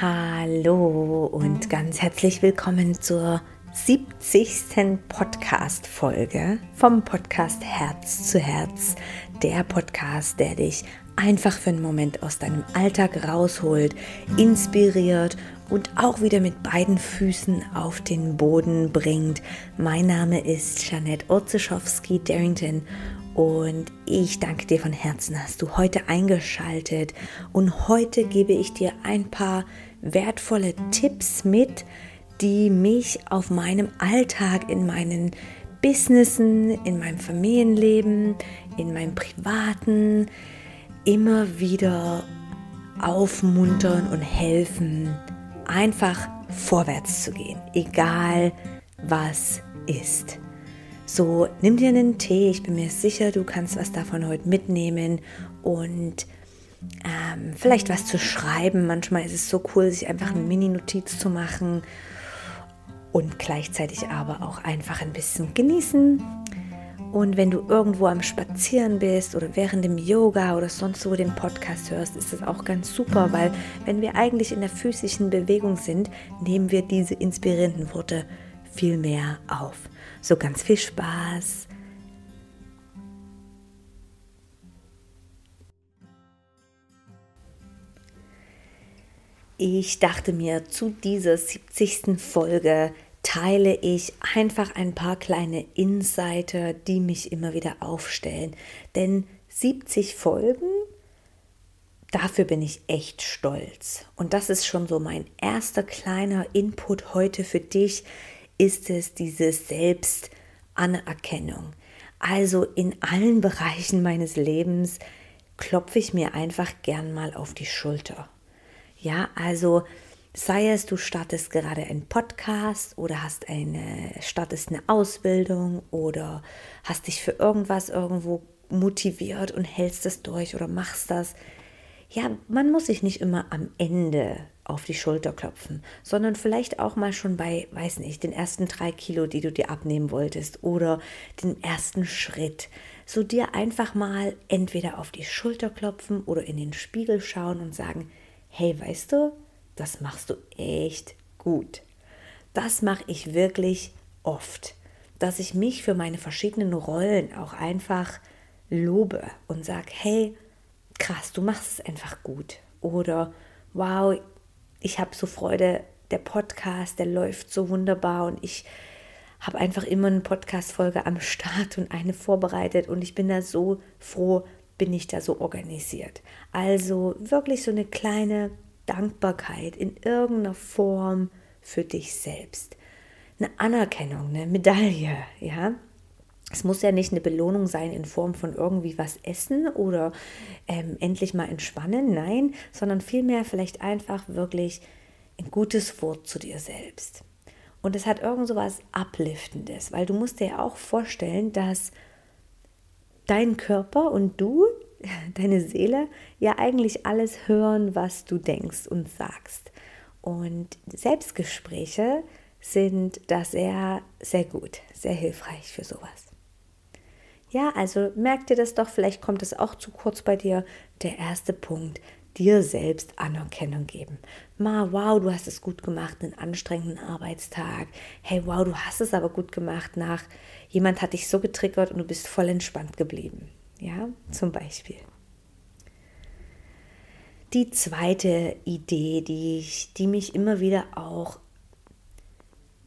Hallo und ganz herzlich willkommen zur 70. Podcast-Folge vom Podcast Herz zu Herz. Der Podcast, der dich einfach für einen Moment aus deinem Alltag rausholt, inspiriert und auch wieder mit beiden Füßen auf den Boden bringt. Mein Name ist Janette Orzeschowski-Darrington und ich danke dir von Herzen, hast du heute eingeschaltet. Und heute gebe ich dir ein paar wertvolle Tipps mit, die mich auf meinem Alltag, in meinen Businessen, in meinem Familienleben, in meinem privaten immer wieder aufmuntern und helfen, einfach vorwärts zu gehen, egal was ist. So, nimm dir einen Tee. Ich bin mir sicher, du kannst was davon heute mitnehmen und ähm, vielleicht was zu schreiben. Manchmal ist es so cool, sich einfach eine Mini-Notiz zu machen und gleichzeitig aber auch einfach ein bisschen genießen. Und wenn du irgendwo am Spazieren bist oder während dem Yoga oder sonst wo den Podcast hörst, ist das auch ganz super, weil wenn wir eigentlich in der physischen Bewegung sind, nehmen wir diese inspirierenden Worte viel mehr auf. So ganz viel Spaß. Ich dachte mir, zu dieser 70. Folge teile ich einfach ein paar kleine Insider, die mich immer wieder aufstellen. Denn 70 Folgen, dafür bin ich echt stolz. Und das ist schon so mein erster kleiner Input heute für dich ist es diese Selbstanerkennung. Also in allen Bereichen meines Lebens klopfe ich mir einfach gern mal auf die Schulter. Ja, also sei es, du startest gerade einen Podcast oder hast eine, startest eine Ausbildung oder hast dich für irgendwas irgendwo motiviert und hältst es durch oder machst das. Ja, man muss sich nicht immer am Ende auf die Schulter klopfen, sondern vielleicht auch mal schon bei, weiß nicht, den ersten drei Kilo, die du dir abnehmen wolltest oder den ersten Schritt. So dir einfach mal entweder auf die Schulter klopfen oder in den Spiegel schauen und sagen, hey, weißt du, das machst du echt gut. Das mache ich wirklich oft, dass ich mich für meine verschiedenen Rollen auch einfach lobe und sage, hey, krass, du machst es einfach gut. Oder wow, ich habe so Freude, der Podcast, der läuft so wunderbar und ich habe einfach immer eine Podcast-Folge am Start und eine vorbereitet und ich bin da so froh, bin ich da so organisiert. Also wirklich so eine kleine Dankbarkeit in irgendeiner Form für dich selbst. Eine Anerkennung, eine Medaille, ja. Es muss ja nicht eine Belohnung sein in Form von irgendwie was essen oder ähm, endlich mal entspannen, nein, sondern vielmehr vielleicht einfach wirklich ein gutes Wort zu dir selbst. Und es hat irgend so was Upliftendes, weil du musst dir ja auch vorstellen, dass dein Körper und du, deine Seele, ja eigentlich alles hören, was du denkst und sagst. Und Selbstgespräche sind da sehr, sehr gut, sehr hilfreich für sowas. Ja, also merk dir das doch, vielleicht kommt es auch zu kurz bei dir. Der erste Punkt, dir selbst Anerkennung geben. Ma, wow, du hast es gut gemacht, einen anstrengenden Arbeitstag. Hey, wow, du hast es aber gut gemacht nach, jemand hat dich so getriggert und du bist voll entspannt geblieben. Ja, zum Beispiel. Die zweite Idee, die, ich, die mich immer wieder auch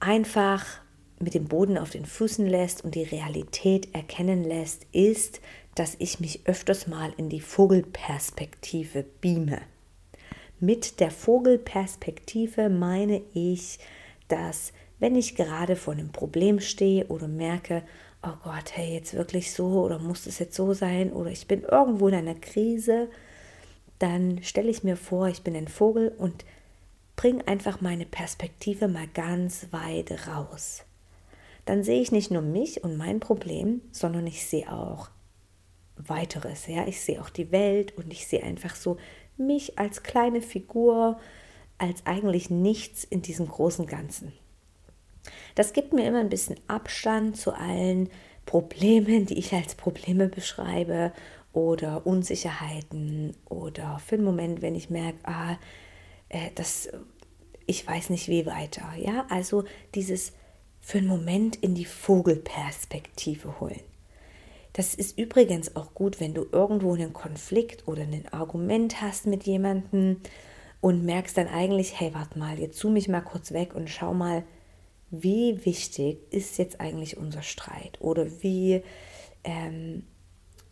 einfach mit dem Boden auf den Füßen lässt und die Realität erkennen lässt, ist, dass ich mich öfters mal in die Vogelperspektive beame. Mit der Vogelperspektive meine ich, dass wenn ich gerade vor einem Problem stehe oder merke, oh Gott, hey, jetzt wirklich so oder muss es jetzt so sein oder ich bin irgendwo in einer Krise, dann stelle ich mir vor, ich bin ein Vogel und bringe einfach meine Perspektive mal ganz weit raus dann sehe ich nicht nur mich und mein Problem, sondern ich sehe auch weiteres. Ja, ich sehe auch die Welt und ich sehe einfach so mich als kleine Figur, als eigentlich nichts in diesem großen Ganzen. Das gibt mir immer ein bisschen Abstand zu allen Problemen, die ich als Probleme beschreibe oder Unsicherheiten oder für einen Moment, wenn ich merke, ah, äh, das, ich weiß nicht wie weiter. Ja, also dieses für einen Moment in die Vogelperspektive holen. Das ist übrigens auch gut, wenn du irgendwo einen Konflikt oder ein Argument hast mit jemandem und merkst dann eigentlich, hey, warte mal, jetzt zoom mich mal kurz weg und schau mal, wie wichtig ist jetzt eigentlich unser Streit oder wie, ähm,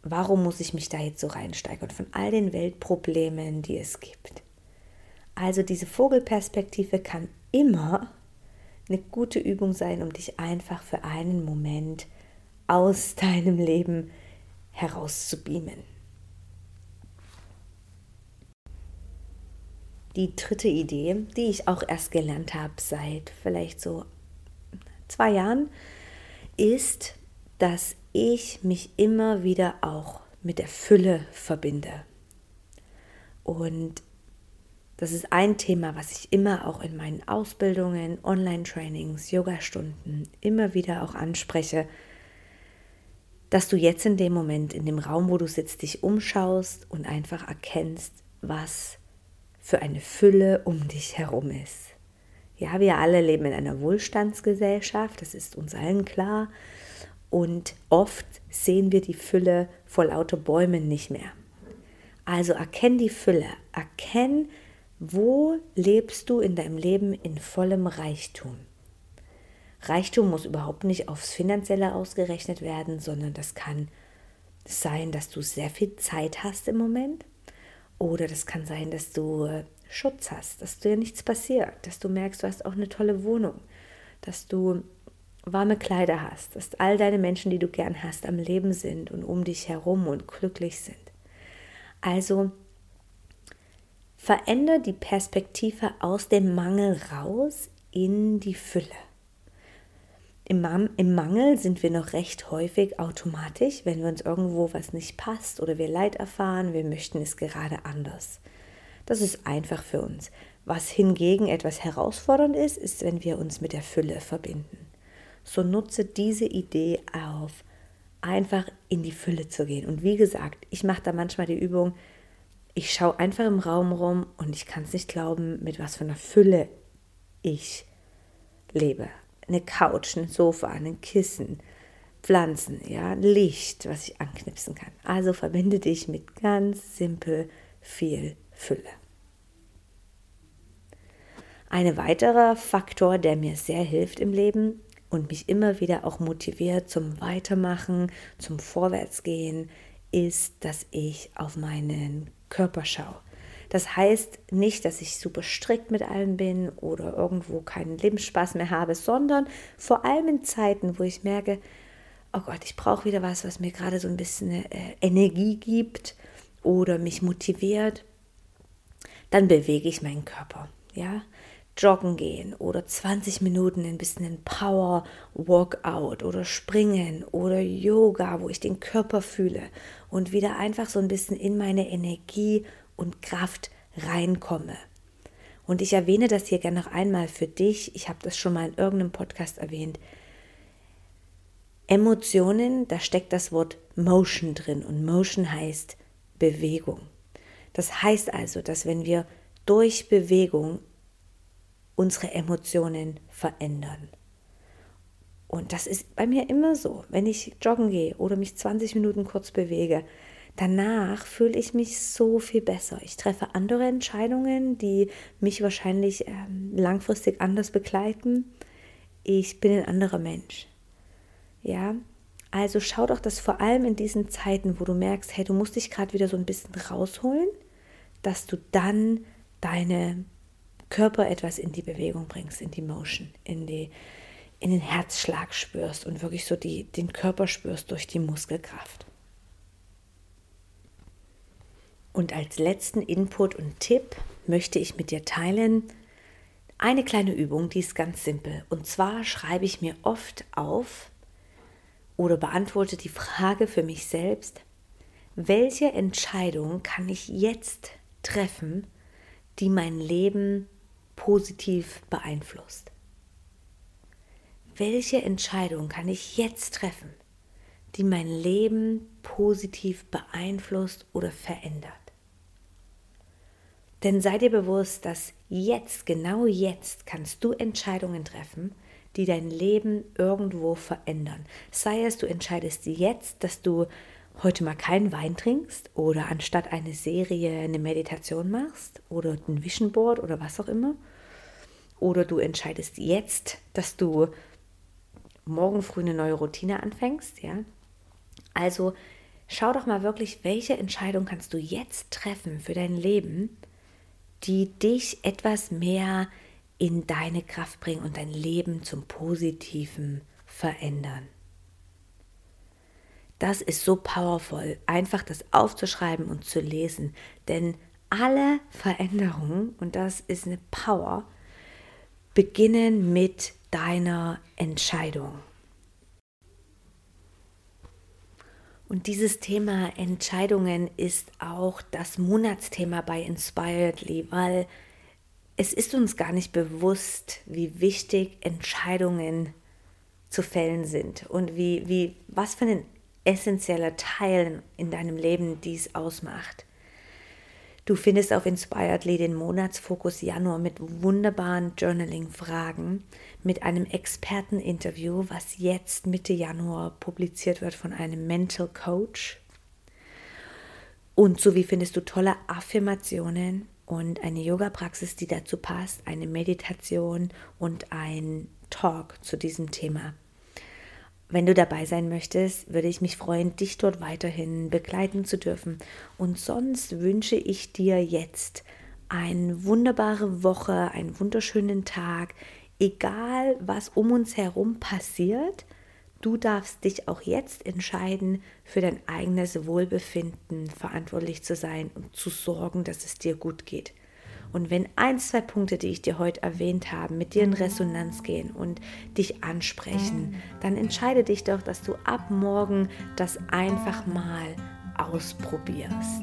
warum muss ich mich da jetzt so reinsteigern von all den Weltproblemen, die es gibt. Also diese Vogelperspektive kann immer eine gute Übung sein, um dich einfach für einen Moment aus deinem Leben herauszubeamen. Die dritte Idee, die ich auch erst gelernt habe seit vielleicht so zwei Jahren, ist, dass ich mich immer wieder auch mit der Fülle verbinde. Und das ist ein Thema, was ich immer auch in meinen Ausbildungen, Online-Trainings, Yoga-Stunden immer wieder auch anspreche, dass du jetzt in dem Moment, in dem Raum, wo du sitzt, dich umschaust und einfach erkennst, was für eine Fülle um dich herum ist. Ja, wir alle leben in einer Wohlstandsgesellschaft, das ist uns allen klar. Und oft sehen wir die Fülle vor lauter Bäumen nicht mehr. Also erkenn die Fülle, erkenn, wo lebst du in deinem Leben in vollem Reichtum. Reichtum muss überhaupt nicht aufs Finanzielle ausgerechnet werden, sondern das kann sein, dass du sehr viel Zeit hast im Moment. Oder das kann sein, dass du äh, Schutz hast, dass dir nichts passiert, dass du merkst, du hast auch eine tolle Wohnung, dass du warme Kleider hast, dass all deine Menschen, die du gern hast, am Leben sind und um dich herum und glücklich sind. Also verändere die Perspektive aus dem Mangel raus in die Fülle. Im, Im, Mangel sind wir noch recht häufig automatisch, wenn wir uns irgendwo was nicht passt oder wir Leid erfahren, wir möchten es gerade anders. Das ist einfach für uns. Was hingegen etwas herausfordernd ist, ist, wenn wir uns mit der Fülle verbinden. So nutze diese Idee auf, einfach in die Fülle zu gehen. Und wie gesagt, ich mache da manchmal die Übung, ich schaue einfach im Raum rum und ich kann es nicht glauben, mit was für einer Fülle ich lebe. Eine Couch, ein Sofa, ein Kissen, Pflanzen, ja, Licht, was ich anknipsen kann. Also verbinde dich mit ganz simpel viel Fülle. Ein weiterer Faktor, der mir sehr hilft im Leben und mich immer wieder auch motiviert zum Weitermachen, zum Vorwärtsgehen, ist, dass ich auf meinen Körper schaue. Das heißt nicht, dass ich super strikt mit allem bin oder irgendwo keinen Lebensspaß mehr habe, sondern vor allem in Zeiten, wo ich merke, oh Gott, ich brauche wieder was, was mir gerade so ein bisschen äh, Energie gibt oder mich motiviert, dann bewege ich meinen Körper. Ja, joggen gehen oder 20 Minuten ein bisschen Power Workout oder springen oder Yoga, wo ich den Körper fühle und wieder einfach so ein bisschen in meine Energie und Kraft reinkomme. Und ich erwähne das hier gerne noch einmal für dich. Ich habe das schon mal in irgendeinem Podcast erwähnt. Emotionen, da steckt das Wort Motion drin und Motion heißt Bewegung. Das heißt also, dass wenn wir durch Bewegung unsere Emotionen verändern. Und das ist bei mir immer so. Wenn ich joggen gehe oder mich 20 Minuten kurz bewege, danach fühle ich mich so viel besser. Ich treffe andere Entscheidungen, die mich wahrscheinlich ähm, langfristig anders begleiten. Ich bin ein anderer Mensch. Ja, also schau doch, dass vor allem in diesen Zeiten, wo du merkst, hey, du musst dich gerade wieder so ein bisschen rausholen, dass du dann deine Körper etwas in die Bewegung bringst, in die Motion, in, die, in den Herzschlag spürst und wirklich so die, den Körper spürst durch die Muskelkraft. Und als letzten Input und Tipp möchte ich mit dir teilen eine kleine Übung, die ist ganz simpel. Und zwar schreibe ich mir oft auf oder beantworte die Frage für mich selbst, welche Entscheidung kann ich jetzt treffen, die mein Leben positiv beeinflusst? Welche Entscheidung kann ich jetzt treffen, die mein Leben positiv beeinflusst oder verändert? Denn sei dir bewusst, dass jetzt, genau jetzt, kannst du Entscheidungen treffen, die dein Leben irgendwo verändern. Sei es, du entscheidest jetzt, dass du heute mal keinen Wein trinkst oder anstatt eine Serie eine Meditation machst oder ein Vision Board oder was auch immer. Oder du entscheidest jetzt, dass du morgen früh eine neue Routine anfängst, ja. Also schau doch mal wirklich, welche Entscheidung kannst du jetzt treffen für dein Leben, die dich etwas mehr in deine Kraft bringen und dein Leben zum Positiven verändern. Das ist so powerful, einfach das aufzuschreiben und zu lesen, denn alle Veränderungen, und das ist eine Power, beginnen mit deiner Entscheidung. Und dieses Thema Entscheidungen ist auch das Monatsthema bei Inspiredly, weil es ist uns gar nicht bewusst, wie wichtig Entscheidungen zu fällen sind und wie, wie, was für ein essentieller Teil in deinem Leben dies ausmacht. Du findest auf Inspiredly den Monatsfokus Januar mit wunderbaren Journaling-Fragen, mit einem Experteninterview, was jetzt Mitte Januar publiziert wird von einem Mental Coach. Und sowie findest du tolle Affirmationen und eine Yoga-Praxis, die dazu passt, eine Meditation und ein Talk zu diesem Thema. Wenn du dabei sein möchtest, würde ich mich freuen, dich dort weiterhin begleiten zu dürfen. Und sonst wünsche ich dir jetzt eine wunderbare Woche, einen wunderschönen Tag, egal was um uns herum passiert. Du darfst dich auch jetzt entscheiden, für dein eigenes Wohlbefinden verantwortlich zu sein und zu sorgen, dass es dir gut geht. Und wenn ein, zwei Punkte, die ich dir heute erwähnt habe, mit dir in Resonanz gehen und dich ansprechen, dann entscheide dich doch, dass du ab morgen das einfach mal ausprobierst.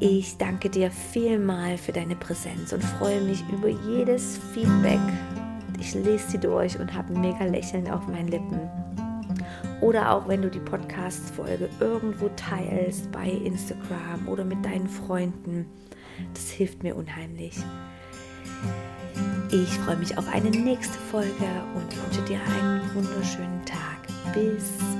Ich danke dir vielmal für deine Präsenz und freue mich über jedes Feedback. Ich lese sie durch und habe mega Lächeln auf meinen Lippen. Oder auch wenn du die Podcast-Folge irgendwo teilst bei Instagram oder mit deinen Freunden. Das hilft mir unheimlich. Ich freue mich auf eine nächste Folge und wünsche dir einen wunderschönen Tag. Bis.